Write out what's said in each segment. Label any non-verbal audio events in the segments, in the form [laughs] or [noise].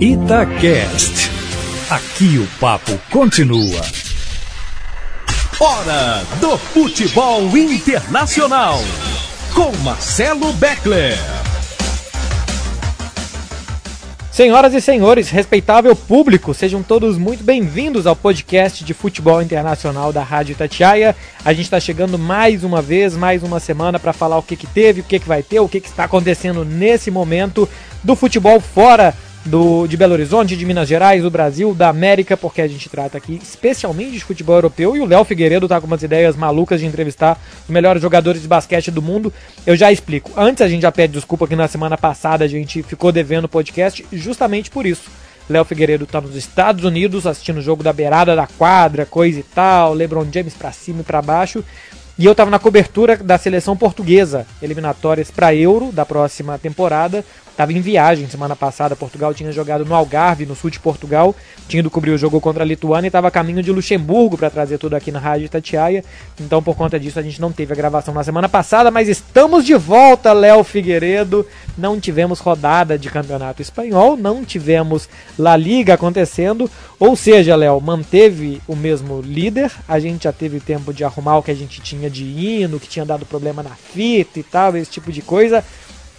Itacast. Aqui o papo continua. Hora do futebol internacional. Com Marcelo Beckler. Senhoras e senhores, respeitável público, sejam todos muito bem-vindos ao podcast de futebol internacional da Rádio Tatiaia. A gente está chegando mais uma vez, mais uma semana para falar o que, que teve, o que, que vai ter, o que, que está acontecendo nesse momento do futebol fora do, de Belo Horizonte, de Minas Gerais, do Brasil, da América, porque a gente trata aqui especialmente de futebol europeu e o Léo Figueiredo tá com umas ideias malucas de entrevistar os melhores jogadores de basquete do mundo. Eu já explico. Antes a gente já pede desculpa que na semana passada a gente ficou devendo o podcast justamente por isso. Léo Figueiredo tá nos Estados Unidos assistindo o jogo da beirada da quadra, coisa e tal, LeBron James para cima e para baixo. E eu tava na cobertura da seleção portuguesa, eliminatórias para Euro da próxima temporada. Estava em viagem semana passada. Portugal tinha jogado no Algarve, no sul de Portugal. Tinha ido cobrir o jogo contra a Lituânia e estava a caminho de Luxemburgo para trazer tudo aqui na Rádio Itatiaia. Então, por conta disso, a gente não teve a gravação na semana passada, mas estamos de volta, Léo Figueiredo. Não tivemos rodada de campeonato espanhol, não tivemos La Liga acontecendo. Ou seja, Léo, manteve o mesmo líder. A gente já teve tempo de arrumar o que a gente tinha de hino, que tinha dado problema na fita e tal, esse tipo de coisa.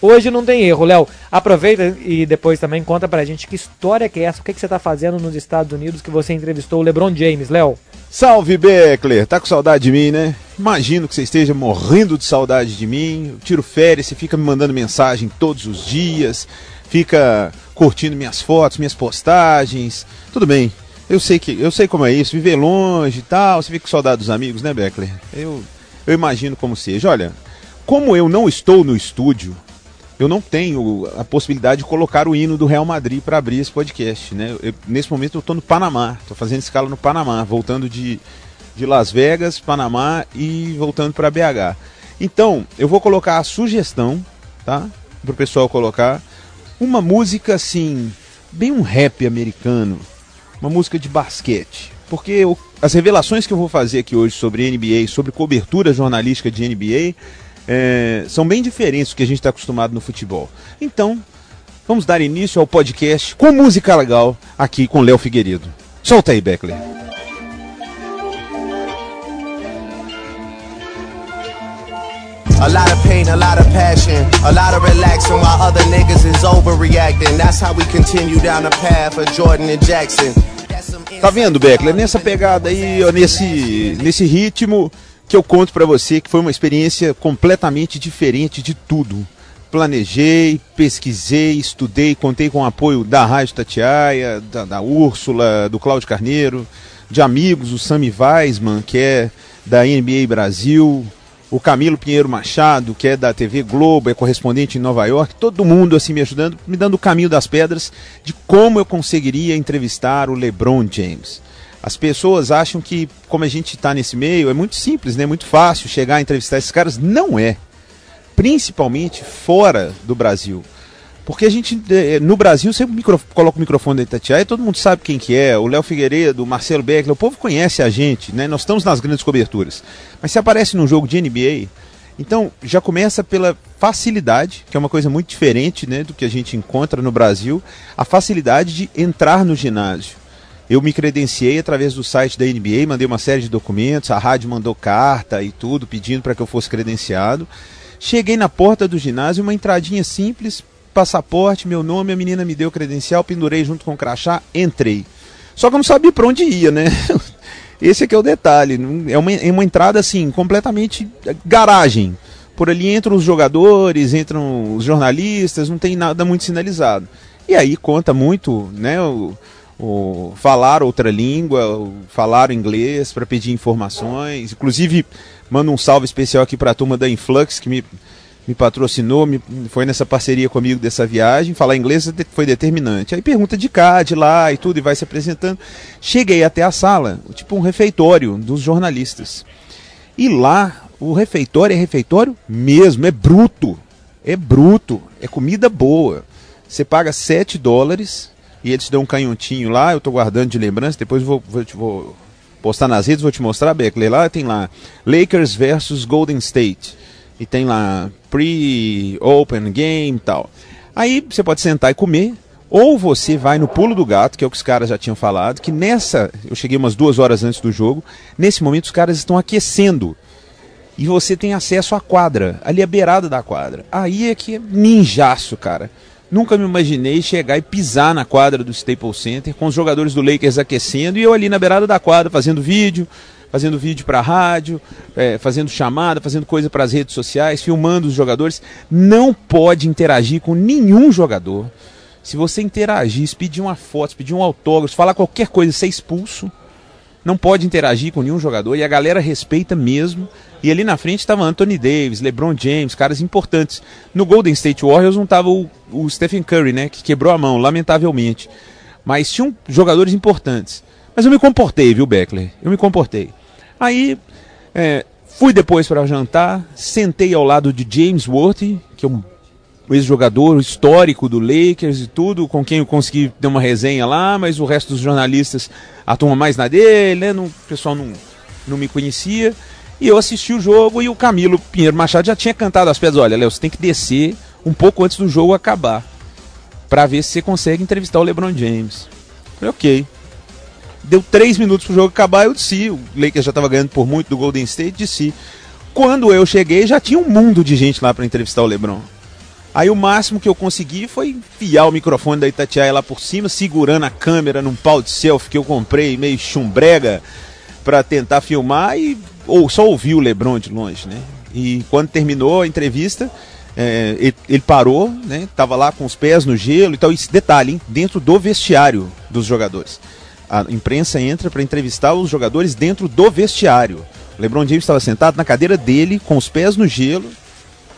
Hoje não tem erro, Léo. Aproveita e depois também conta pra gente que história que é essa, o que, que você tá fazendo nos Estados Unidos que você entrevistou o LeBron James, Léo. Salve Beckler, tá com saudade de mim, né? Imagino que você esteja morrendo de saudade de mim. Eu tiro férias, você fica me mandando mensagem todos os dias, fica curtindo minhas fotos, minhas postagens. Tudo bem. Eu sei que eu sei como é isso, viver longe e tal, você fica com saudade dos amigos, né, Beckler? Eu eu imagino como seja. Olha, como eu não estou no estúdio, eu não tenho a possibilidade de colocar o hino do Real Madrid para abrir esse podcast. Né? Eu, nesse momento eu estou no Panamá, estou fazendo escala no Panamá, voltando de, de Las Vegas, Panamá e voltando para BH. Então, eu vou colocar a sugestão, tá? Para o pessoal colocar uma música assim, bem um rap americano, uma música de basquete. Porque eu, as revelações que eu vou fazer aqui hoje sobre NBA, sobre cobertura jornalística de NBA, é, são bem diferentes do que a gente está acostumado no futebol. Então, vamos dar início ao podcast com música legal aqui com Léo Figueiredo. Solta aí, Beckler. A lot of pain, a lot of passion, a lot of relaxing while other niggas is overreacting. That's how we continue down the path of Jordan and Jackson. Tá vendo, Beckler? Nessa pegada aí, ó, nesse, nesse ritmo, que eu conto para você que foi uma experiência completamente diferente de tudo. Planejei, pesquisei, estudei, contei com o apoio da Rádio Tatiaia, da, da Úrsula, do Cláudio Carneiro, de amigos, o Sami Weisman, que é da NBA Brasil, o Camilo Pinheiro Machado, que é da TV Globo, é correspondente em Nova York, todo mundo assim me ajudando, me dando o caminho das pedras de como eu conseguiria entrevistar o LeBron James. As pessoas acham que, como a gente está nesse meio, é muito simples, né? muito fácil chegar a entrevistar esses caras. Não é. Principalmente fora do Brasil. Porque a gente, eh, no Brasil, sempre micro, coloca o microfone da Itatiaia e todo mundo sabe quem que é. O Léo Figueiredo, o Marcelo Beckler, o povo conhece a gente, né? Nós estamos nas grandes coberturas. Mas se aparece num jogo de NBA, então já começa pela facilidade, que é uma coisa muito diferente né, do que a gente encontra no Brasil, a facilidade de entrar no ginásio. Eu me credenciei através do site da NBA, mandei uma série de documentos, a rádio mandou carta e tudo, pedindo para que eu fosse credenciado. Cheguei na porta do ginásio, uma entradinha simples, passaporte, meu nome, a menina me deu credencial, pendurei junto com o crachá, entrei. Só que eu não sabia para onde ia, né? [laughs] Esse aqui é o detalhe. É uma, é uma entrada assim, completamente garagem. Por ali entram os jogadores, entram os jornalistas, não tem nada muito sinalizado. E aí conta muito, né? O, o, falar outra língua, falar inglês para pedir informações. Inclusive, mando um salve especial aqui para a turma da Influx, que me, me patrocinou, me, foi nessa parceria comigo dessa viagem. Falar inglês foi determinante. Aí pergunta de cá, de lá e tudo, e vai se apresentando. Cheguei até a sala, tipo um refeitório dos jornalistas. E lá, o refeitório é refeitório mesmo, é bruto. É bruto, é comida boa. Você paga 7 dólares e eles dão um canhotinho lá, eu estou guardando de lembrança, depois vou, vou, vou, postar nas redes, vou te mostrar, Beckley, lá tem lá Lakers versus Golden State, e tem lá pre-open game e tal. Aí você pode sentar e comer, Ou você vai no pulo do gato, que é o que os caras já tinham falado, que nessa, eu cheguei umas duas horas antes do jogo, nesse momento os caras estão aquecendo. E você tem acesso à quadra, ali à beirada da quadra. Aí é que é ninjaço, cara. Nunca me imaginei chegar e pisar na quadra do Staples Center com os jogadores do Lakers aquecendo e eu ali na beirada da quadra fazendo vídeo, fazendo vídeo para rádio, é, fazendo chamada, fazendo coisa para as redes sociais, filmando os jogadores. Não pode interagir com nenhum jogador. Se você interagir, se pedir uma foto, se pedir um autógrafo, falar qualquer coisa, ser expulso. Não pode interagir com nenhum jogador e a galera respeita mesmo. E ali na frente estava Anthony Davis, LeBron James, caras importantes. No Golden State Warriors não estava o, o, Stephen Curry, né, que quebrou a mão, lamentavelmente. Mas tinham jogadores importantes. Mas eu me comportei, viu, Beckler? Eu me comportei. Aí é, fui depois para jantar, sentei ao lado de James Worthy, que é um ex-jogador histórico do Lakers e tudo, com quem eu consegui ter uma resenha lá, mas o resto dos jornalistas atuam mais na dele, né? Não, o pessoal não, não me conhecia. E eu assisti o jogo e o Camilo Pinheiro Machado já tinha cantado as pedras. Olha, Léo, você tem que descer um pouco antes do jogo acabar. para ver se você consegue entrevistar o LeBron James. Falei, ok. Deu três minutos pro jogo acabar, eu desci. O Lakers já estava ganhando por muito do Golden State, desci. Quando eu cheguei, já tinha um mundo de gente lá para entrevistar o LeBron. Aí o máximo que eu consegui foi enfiar o microfone da Itatiaia lá por cima, segurando a câmera num pau de selfie que eu comprei meio chumbrega para tentar filmar e ou só ouvir o LeBron de longe, né? E quando terminou a entrevista, é, ele, ele, parou, né? Tava lá com os pés no gelo e tal. E detalhe, hein? dentro do vestiário dos jogadores. A imprensa entra para entrevistar os jogadores dentro do vestiário. O LeBron James estava sentado na cadeira dele, com os pés no gelo,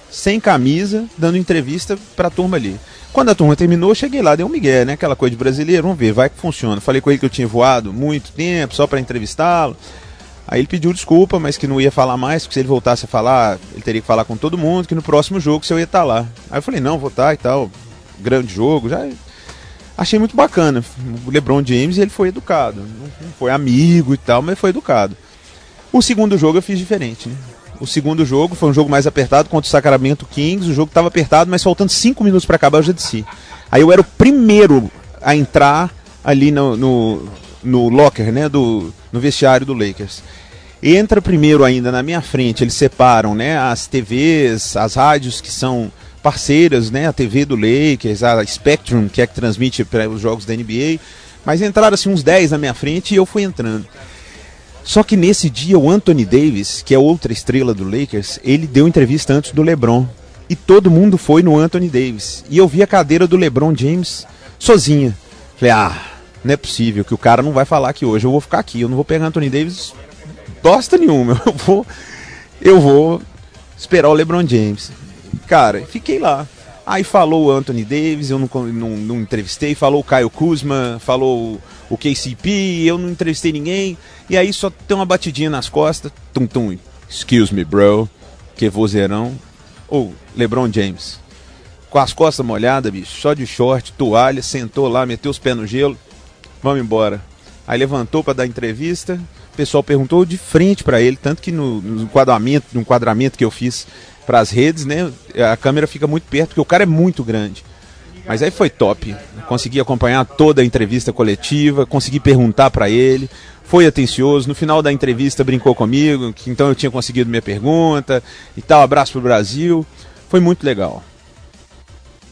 sem camisa, dando entrevista para a turma ali. Quando a turma terminou, eu cheguei lá, dei um migué, né? Aquela coisa de brasileiro, vamos ver, vai que funciona. Falei com ele que eu tinha voado muito tempo, só para entrevistá-lo. Aí ele pediu desculpa, mas que não ia falar mais, porque se ele voltasse a falar, ele teria que falar com todo mundo, que no próximo jogo se eu ia estar tá lá. Aí eu falei, não, vou estar tá e tal, grande jogo, já achei muito bacana. O LeBron James, ele foi educado, não foi amigo e tal, mas foi educado. O segundo jogo eu fiz diferente, né? O segundo jogo foi um jogo mais apertado contra o Sacramento Kings. O jogo estava apertado, mas faltando cinco minutos para acabar, eu já desci. Aí eu era o primeiro a entrar ali no, no, no locker, né, do, no vestiário do Lakers. Entra primeiro ainda na minha frente, eles separam, né, as TVs, as rádios que são parceiras, né, a TV do Lakers, a Spectrum, que é que transmite os jogos da NBA, mas entraram assim uns 10 na minha frente e eu fui entrando. Só que nesse dia o Anthony Davis, que é outra estrela do Lakers, ele deu entrevista antes do LeBron. E todo mundo foi no Anthony Davis. E eu vi a cadeira do LeBron James sozinha. Falei, ah, não é possível que o cara não vai falar que hoje eu vou ficar aqui. Eu não vou pegar Anthony Davis bosta nenhuma. [laughs] Eu vou, eu vou esperar o LeBron James. Cara, fiquei lá. Aí falou o Anthony Davis, eu não, não, não entrevistei. Falou o Caio Kuzma, falou o KCP, eu não entrevistei ninguém. E aí só tem uma batidinha nas costas. Tum, tum. Excuse me, bro. Que vozeirão. Ou oh, LeBron James. Com as costas molhadas, bicho. Só de short, toalha. Sentou lá, meteu os pés no gelo. Vamos embora. Aí levantou para dar entrevista. O pessoal perguntou de frente para ele. Tanto que no, no enquadramento, no enquadramento que eu fiz para as redes, né? A câmera fica muito perto, porque o cara é muito grande. Mas aí foi top. Consegui acompanhar toda a entrevista coletiva, consegui perguntar para ele, foi atencioso. No final da entrevista brincou comigo, que então eu tinha conseguido minha pergunta e tal. Abraço pro Brasil. Foi muito legal.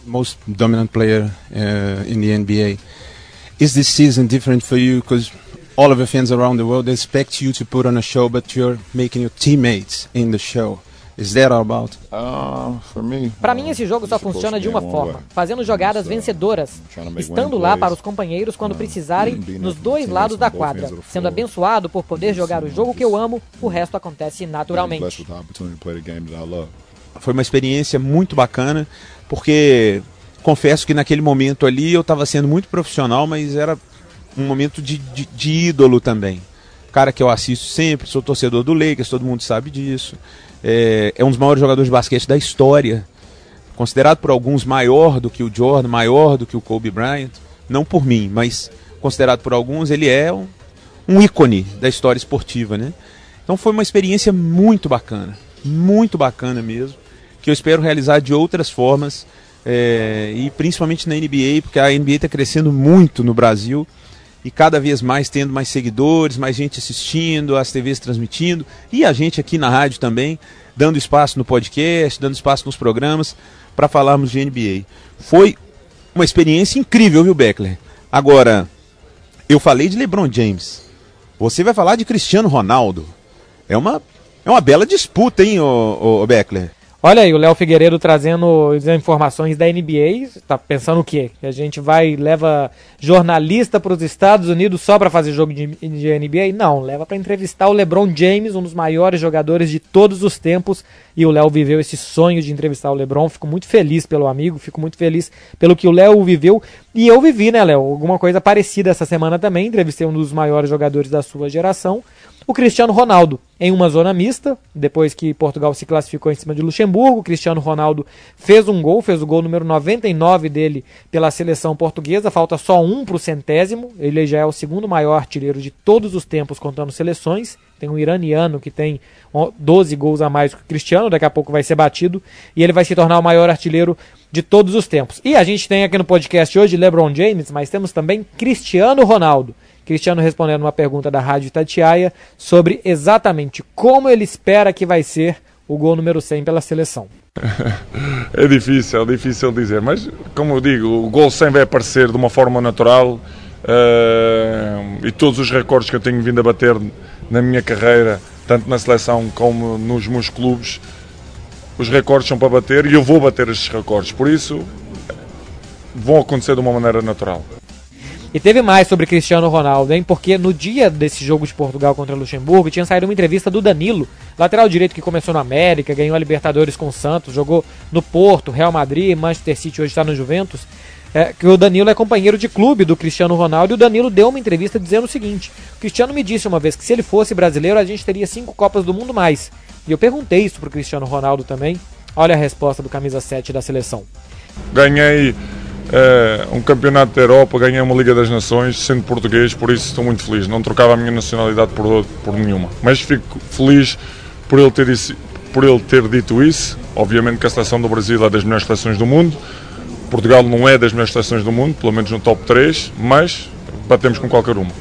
Most dominant player uh, in the NBA. Is this season different for you? Because all of the fans around the world expect you to put on a show, but you're making your teammates in the show. Is that all about? Uh, para mim, esse jogo só funciona de uma forma: fazendo jogadas vencedoras, estando lá para os companheiros quando precisarem, nos dois lados da quadra, sendo abençoado por poder jogar o jogo que eu amo, o resto acontece naturalmente. Foi uma experiência muito bacana, porque confesso que naquele momento ali eu estava sendo muito profissional, mas era um momento de, de, de ídolo também. Cara que eu assisto sempre, sou torcedor do Lakers, todo mundo sabe disso é, é um dos maiores jogadores de basquete da história. Considerado por alguns maior do que o Jordan, maior do que o Kobe Bryant. Não por mim, mas considerado por alguns, ele é um, um ícone da história esportiva, né? Então foi uma experiência muito bacana, muito bacana mesmo, que eu espero realizar de outras formas é, e principalmente na NBA, porque a NBA está crescendo muito no Brasil e cada vez mais tendo mais seguidores, mais gente assistindo, as TVs transmitindo e a gente aqui na rádio também, dando espaço no podcast, dando espaço nos programas para falarmos de NBA. Foi uma experiência incrível, viu, Beckler? Agora, eu falei de LeBron James. Você vai falar de Cristiano Ronaldo. É uma, é uma bela disputa, hein, ô Beckler? Olha aí, o Léo Figueiredo trazendo as informações da NBA. Tá pensando o quê? Que a gente vai, leva jornalista para os Estados Unidos só para fazer jogo de, de, NBA? Não, leva para entrevistar o LeBron James, um dos maiores jogadores de todos os tempos. E o Léo viveu esse sonho de entrevistar o LeBron. Fico muito feliz pelo amigo, fico muito feliz pelo que o Léo viveu. E eu vivi, né, Léo? Alguma coisa parecida essa semana também. Entrevistei um dos maiores jogadores da sua geração o Cristiano Ronaldo em uma zona mista, depois que Portugal se classificou em cima de Luxemburgo. O Cristiano Ronaldo fez um gol, fez o gol número 99 dele pela seleção portuguesa, falta só um para o centésimo. Ele já é o segundo maior artilheiro de todos os tempos, contando seleções. Tem um iraniano que tem 12 gols a mais que o Cristiano, daqui a pouco vai ser batido, e ele vai se tornar o maior artilheiro de todos os tempos. E a gente tem aqui no podcast hoje LeBron James, mas temos também Cristiano Ronaldo. Cristiano respondendo uma pergunta da Rádio Tatiaia sobre exatamente como ele espera que vai ser o gol número 100 pela seleção. [laughs] É difícil, é difícil dizer, mas como eu digo, o gol 100 vai aparecer de uma forma natural uh, e todos os recordes que eu tenho vindo a bater na minha carreira, tanto na seleção como nos meus clubes, os recordes são para bater e eu vou bater estes recordes, por isso vão acontecer de uma maneira natural. E teve mais sobre Cristiano Ronaldo, hein? Porque no dia desse jogo de Portugal contra Luxemburgo tinha saído uma entrevista do Danilo, lateral direito que começou na América, ganhou a Libertadores com o Santos, jogou no Porto, Real Madrid, Manchester City, hoje está no Juventus. É, que o Danilo é companheiro de clube do Cristiano Ronaldo e o Danilo deu uma entrevista dizendo o seguinte: o Cristiano me disse uma vez que se ele fosse brasileiro a gente teria cinco Copas do Mundo mais. E eu perguntei isso pro Cristiano Ronaldo também. Olha a resposta do camisa 7 da seleção. Ganhei um campeonato da Europa, ganhei uma Liga das Nações, sendo português, por isso estou muito feliz. Não trocava a minha nacionalidade por, por nenhuma. Mas fico feliz por ele, ter por ele ter dito isso. Obviamente que a seleção do Brasil é das melhores seleções do mundo. Portugal não é das melhores seleções do mundo, pelo menos no top 3, mas batemos com qualquer uma.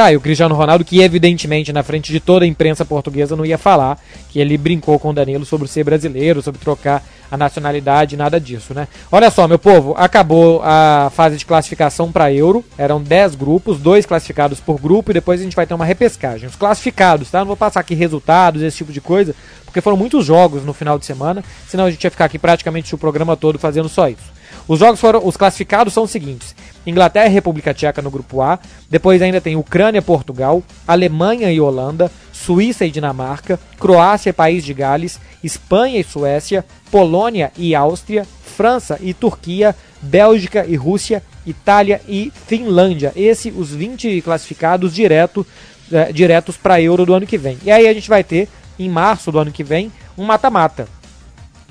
Tá, e o Cristiano Ronaldo, que evidentemente na frente de toda a imprensa portuguesa não ia falar, que ele brincou com o Danilo sobre ser brasileiro, sobre trocar a nacionalidade, nada disso, né? Olha só, meu povo, acabou a fase de classificação para Euro, eram 10 grupos, dois classificados por grupo e depois a gente vai ter uma repescagem. Os classificados, tá? Não vou passar aqui resultados, esse tipo de coisa, porque foram muitos jogos no final de semana, senão a gente ia ficar aqui praticamente o programa todo fazendo só isso. Os jogos foram. Os classificados são os seguintes: Inglaterra e República Tcheca no grupo A. Depois ainda tem Ucrânia, Portugal, Alemanha e Holanda, Suíça e Dinamarca, Croácia e País de Gales, Espanha e Suécia, Polônia e Áustria, França e Turquia, Bélgica e Rússia, Itália e Finlândia. Esses os 20 classificados direto, é, diretos para a Euro do ano que vem. E aí a gente vai ter, em março do ano que vem, um mata-mata.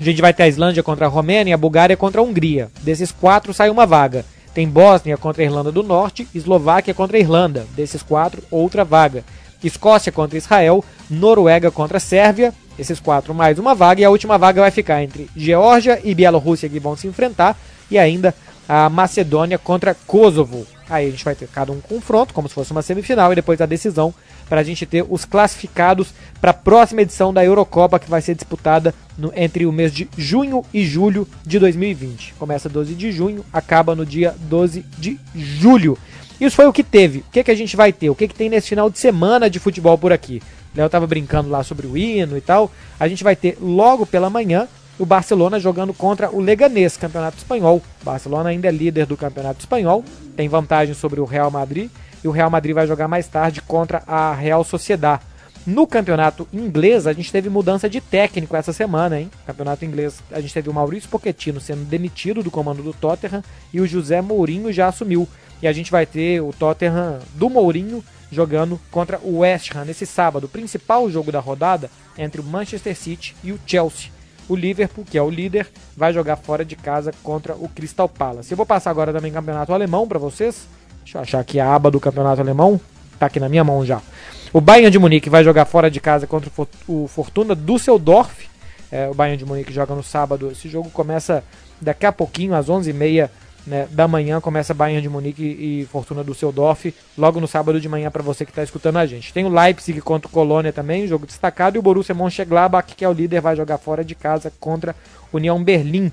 A gente vai ter a Islândia contra a Romênia a Bulgária contra a Hungria. Desses quatro sai uma vaga. Tem Bósnia contra a Irlanda do Norte, Eslováquia contra a Irlanda. Desses quatro, outra vaga. Escócia contra Israel, Noruega contra a Sérvia. Esses quatro mais uma vaga. E a última vaga vai ficar entre Geórgia e Bielorrússia que vão se enfrentar. E ainda a Macedônia contra Kosovo. Aí a gente vai ter cada um confronto, como se fosse uma semifinal, e depois a decisão para a gente ter os classificados para a próxima edição da Eurocopa, que vai ser disputada no, entre o mês de junho e julho de 2020. Começa 12 de junho, acaba no dia 12 de julho. Isso foi o que teve. O que, que a gente vai ter? O que, que tem nesse final de semana de futebol por aqui? Léo estava brincando lá sobre o hino e tal. A gente vai ter logo pela manhã o Barcelona jogando contra o Leganés, Campeonato Espanhol. O Barcelona ainda é líder do Campeonato Espanhol, tem vantagem sobre o Real Madrid e o Real Madrid vai jogar mais tarde contra a Real Sociedad. No campeonato inglês, a gente teve mudança de técnico essa semana, hein? Campeonato inglês, a gente teve o Maurício Pochettino sendo demitido do comando do Tottenham e o José Mourinho já assumiu. E a gente vai ter o Tottenham do Mourinho jogando contra o West Ham nesse sábado, principal jogo da rodada entre o Manchester City e o Chelsea o Liverpool, que é o líder, vai jogar fora de casa contra o Crystal Palace. Eu vou passar agora também campeonato alemão para vocês. Deixa eu achar aqui a aba do campeonato alemão. Tá aqui na minha mão já. O Bayern de Munique vai jogar fora de casa contra o Fortuna Düsseldorf. É, o Bayern de Munique joga no sábado. Esse jogo começa daqui a pouquinho, às 11h30 né, da manhã, começa Bayern de Munique e Fortuna do Seudorf, logo no sábado de manhã para você que está escutando a gente. Tem o Leipzig contra o Colônia também, jogo destacado, e o Borussia Mönchengladbach, que é o líder, vai jogar fora de casa contra União Berlim.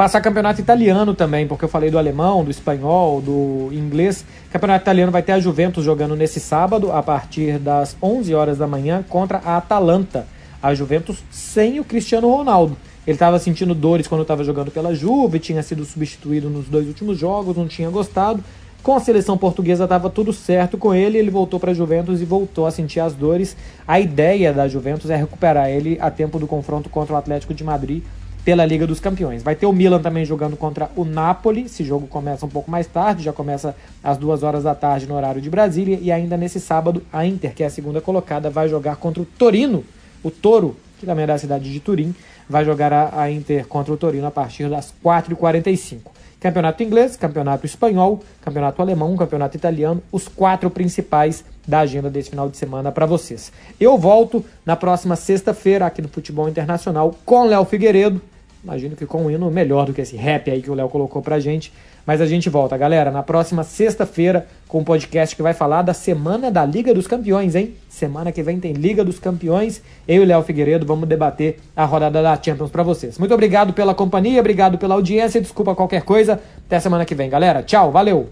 Passar campeonato italiano também, porque eu falei do alemão, do espanhol, do inglês. Campeonato italiano vai ter a Juventus jogando nesse sábado, a partir das 11 horas da manhã, contra a Atalanta. A Juventus sem o Cristiano Ronaldo. Ele estava sentindo dores quando estava jogando pela Juve, tinha sido substituído nos dois últimos jogos, não tinha gostado. Com a seleção portuguesa estava tudo certo com ele, ele voltou para a Juventus e voltou a sentir as dores. A ideia da Juventus é recuperar ele a tempo do confronto contra o Atlético de Madrid pela Liga dos Campeões. Vai ter o Milan também jogando contra o Napoli. Esse jogo começa um pouco mais tarde, já começa às duas horas da tarde no horário de Brasília. E ainda nesse sábado, a Inter, que é a segunda colocada, vai jogar contra o Torino, o Toro, que também é da cidade de Turim, vai jogar a, a Inter contra o Torino a partir das 4h45. Campeonato inglês, campeonato espanhol, campeonato alemão, campeonato italiano, os quatro principais da agenda desse final de semana para vocês. Eu volto na próxima sexta-feira aqui no Futebol Internacional com Léo Figueiredo. Imagino que com um hino melhor do que esse rap aí que o Léo colocou pra gente. Mas a gente volta, galera, na próxima sexta-feira com um podcast que vai falar da semana da Liga dos Campeões, hein? Semana que vem tem Liga dos Campeões. Eu e o Léo Figueiredo vamos debater a rodada da Champions para vocês. Muito obrigado pela companhia, obrigado pela audiência. Desculpa qualquer coisa. Até semana que vem, galera. Tchau, valeu.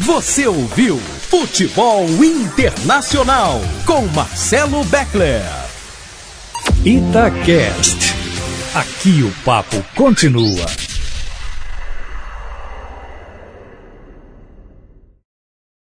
Você ouviu Futebol Internacional com Marcelo Beckler. Itacast. Aqui o papo continua.